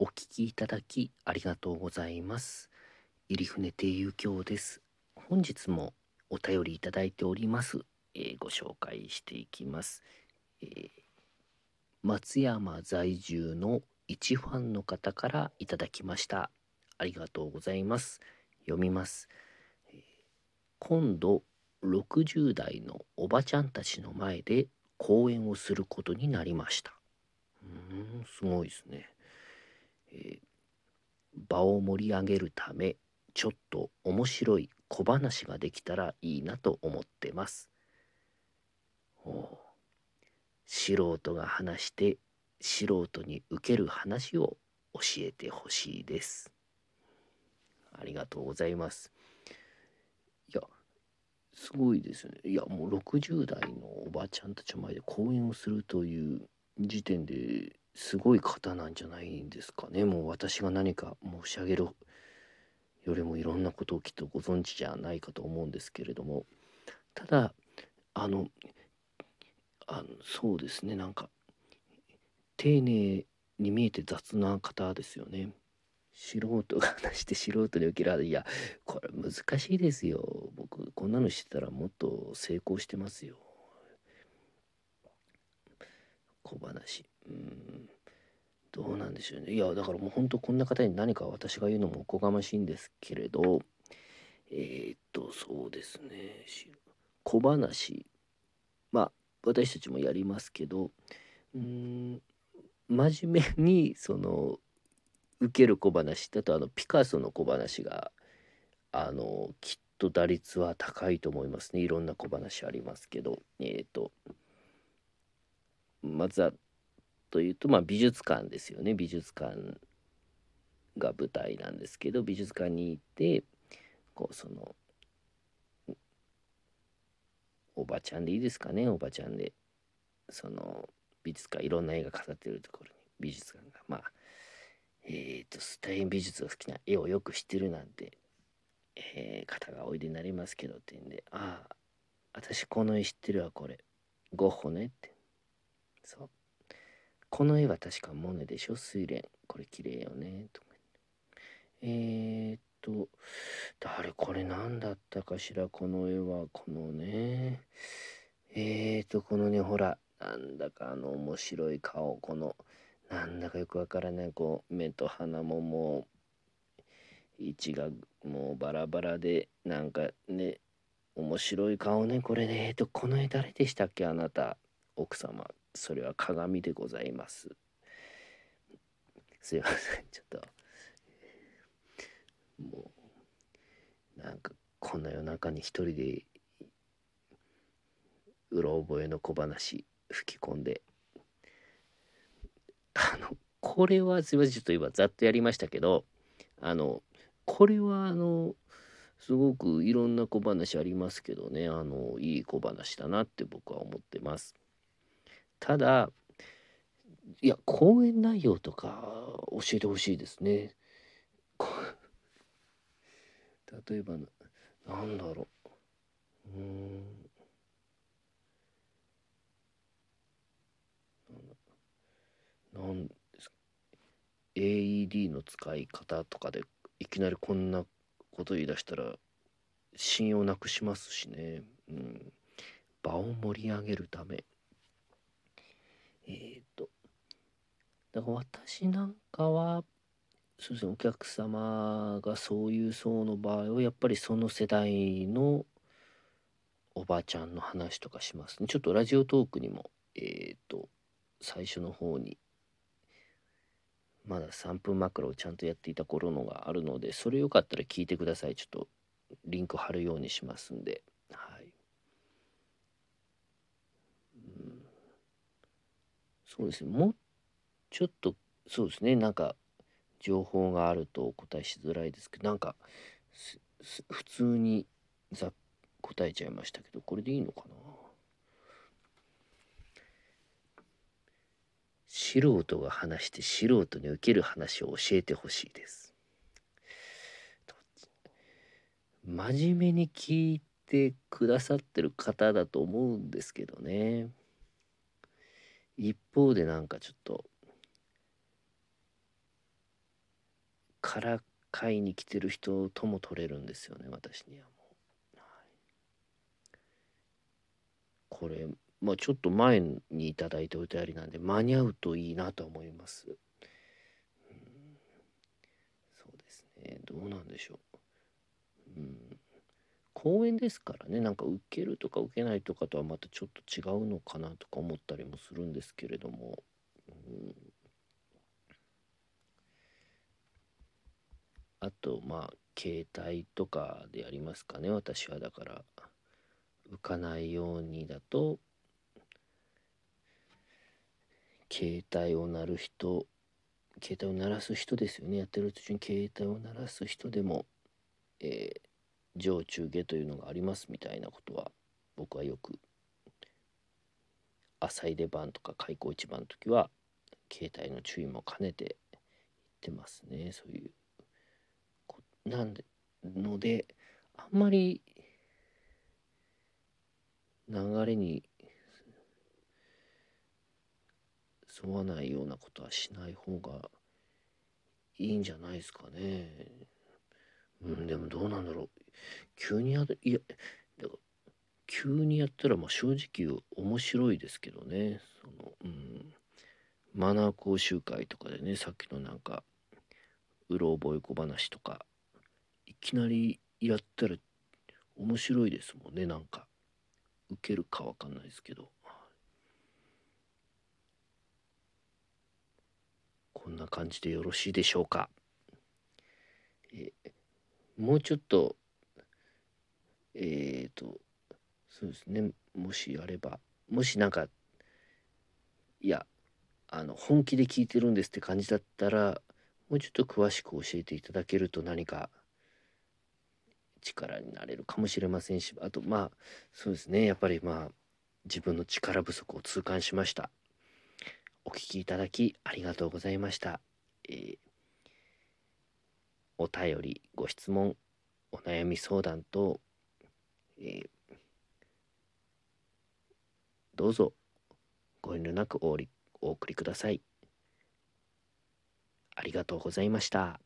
お聞きいただきありがとうございます。入船亭遊興です。本日もお便りいただいております、えーご紹介していきます、えー松山在住の一ファンの方からいただきました。ありがとうございます。読みます、えー今度60代のおばちゃんたちの前で講演をすることになりました。うーんすごいですね、えー場を盛り上げるためちょっと面白い小話ができたらいいなと思ってます。素人が話して素人に受ける話を教えてほしいです。ありがとうございます。いやすごいですね。いやもう60代のおばちゃんたちの前で講演をするという時点ですごい方なんじゃないですかね。もう私が何か申し上げるよりもいろんなことをきっとご存知じゃないかと思うんですけれども。ただあのあのそうですね。なんか丁寧に見えて雑な方ですよね。素人が話して素人に受けられいやこれ難しいですよ。僕こんなのしてたらもっと成功してますよ。小話。うん。どうなんでしょうね。いやだからもう本当こんな方に何か私が言うのもおこがましいんですけれどえー、っとそうですね。小話。まあ私たちもやりますけどうん真面目にその受ける小話だとあのピカソの小話があのきっと打率は高いと思いますね。いろんな小話ありますけど。えっ、とまずはというとまあ美術館ですよね。美術館が舞台なんですけど美術館に行ってこうそのおばちゃんでいいですかね。おばちゃんでその美術館いろんな絵が飾ってるところに美術館が。まあえっ、と大変美術が好きな絵をよく知ってるなんて、えー方がおいでになりますけどって言うんで「ああ私この絵知ってるわこれ。ゴッホね」って。そう。この絵は確かモネでしょ？睡蓮。これ綺麗よね。とえー、っと誰これ何だったかしら？この絵は。このね。えー、っとこのねほらなんだかあの面白い顔。このなんだかよくわからない。こう目と鼻ももう位置がもうバラバラでなんかね面白い顔ねこれね。えっとこの絵誰でしたっけ？あなた。奥様。それは鏡でございます。すいません。ちょっと。もうなんかこの夜中に一人でうろ覚えの小話吹き込んで。あのこれはすいません。ちょっと今ざっとやりましたけどあのこれはあのすごくいろんな小話ありますけどね。あのいい小話だなって僕は思ってます。ただいや講演内容とか教えてほしいですね。例えばなんだろう。うん。なんですか。AED の使い方とかでいきなりこんなこと言い出したら信用なくしますしね、うん、場を盛り上げるため。えっ、とだから私なんかはそうですねお客様がそういう層の場合はやっぱりその世代のおばあちゃんの話とかしますね。ちょっとラジオトークにもえっ、と最初の方にまだ3分枕をちゃんとやっていた頃のがあるのでそれよかったら聞いてください。ちょっとリンク貼るようにしますんではい、うん、そうですねもうちょっとそうですねなんか情報があるとお答えしづらいですけどなんか普通にざ答えちゃいましたけどこれでいいのかな？素人が話して素人に受ける話を教えてほしいです。真面目に聞いてくださってる方だと思うんですけどね。一方でなんかちょっとから買いに来てる人とも取れるんですよね私にはもう、はい、これまあちょっと前にいいておいたやりなんで間に合うといいなと思います、うん、そうですね。どうなんでしょう、公演ですからね。なんか受けるとか受けないとかとはまたちょっと違うのかなとか思ったりもするんですけれども、うん。あとまあ携帯とかでやりますかね私は。だから浮かないようにだと携帯を鳴る人携帯を鳴らす人ですよね。やってる途中に携帯を鳴らす人でも、えー、上中下というのがありますみたいなことは僕はよく浅い出番とか開口一番の時は携帯の注意も兼ねて言ってますねそういうなんでのであんまり流れに沿わないようなことはしない方がいいんじゃないですかね。うん、でもどうなんだろう。急にやいやだから急にやったらまあ正直面白いですけどね。そのうん、マナー講習会とかでねさっきのなんかうろ覚え小話とかいきなりやったら面白いですもんね。なんか受けるかわかんないですけど。こんな感じでよろしいでしょうか。えもうちょっとえっ、ー、とそうですね。もしあればもしなんかいやあの本気で聞いてるんですって感じだったらもうちょっと詳しく教えていただけると何か力になれるかもしれませんしあとまあそうですね。やっぱりまあ自分の力不足を痛感しました。お聞きいただきありがとうございました、えー、お便りご質問お悩み相談と、えー、どうぞご遠慮なくおお送りくださいありがとうございました。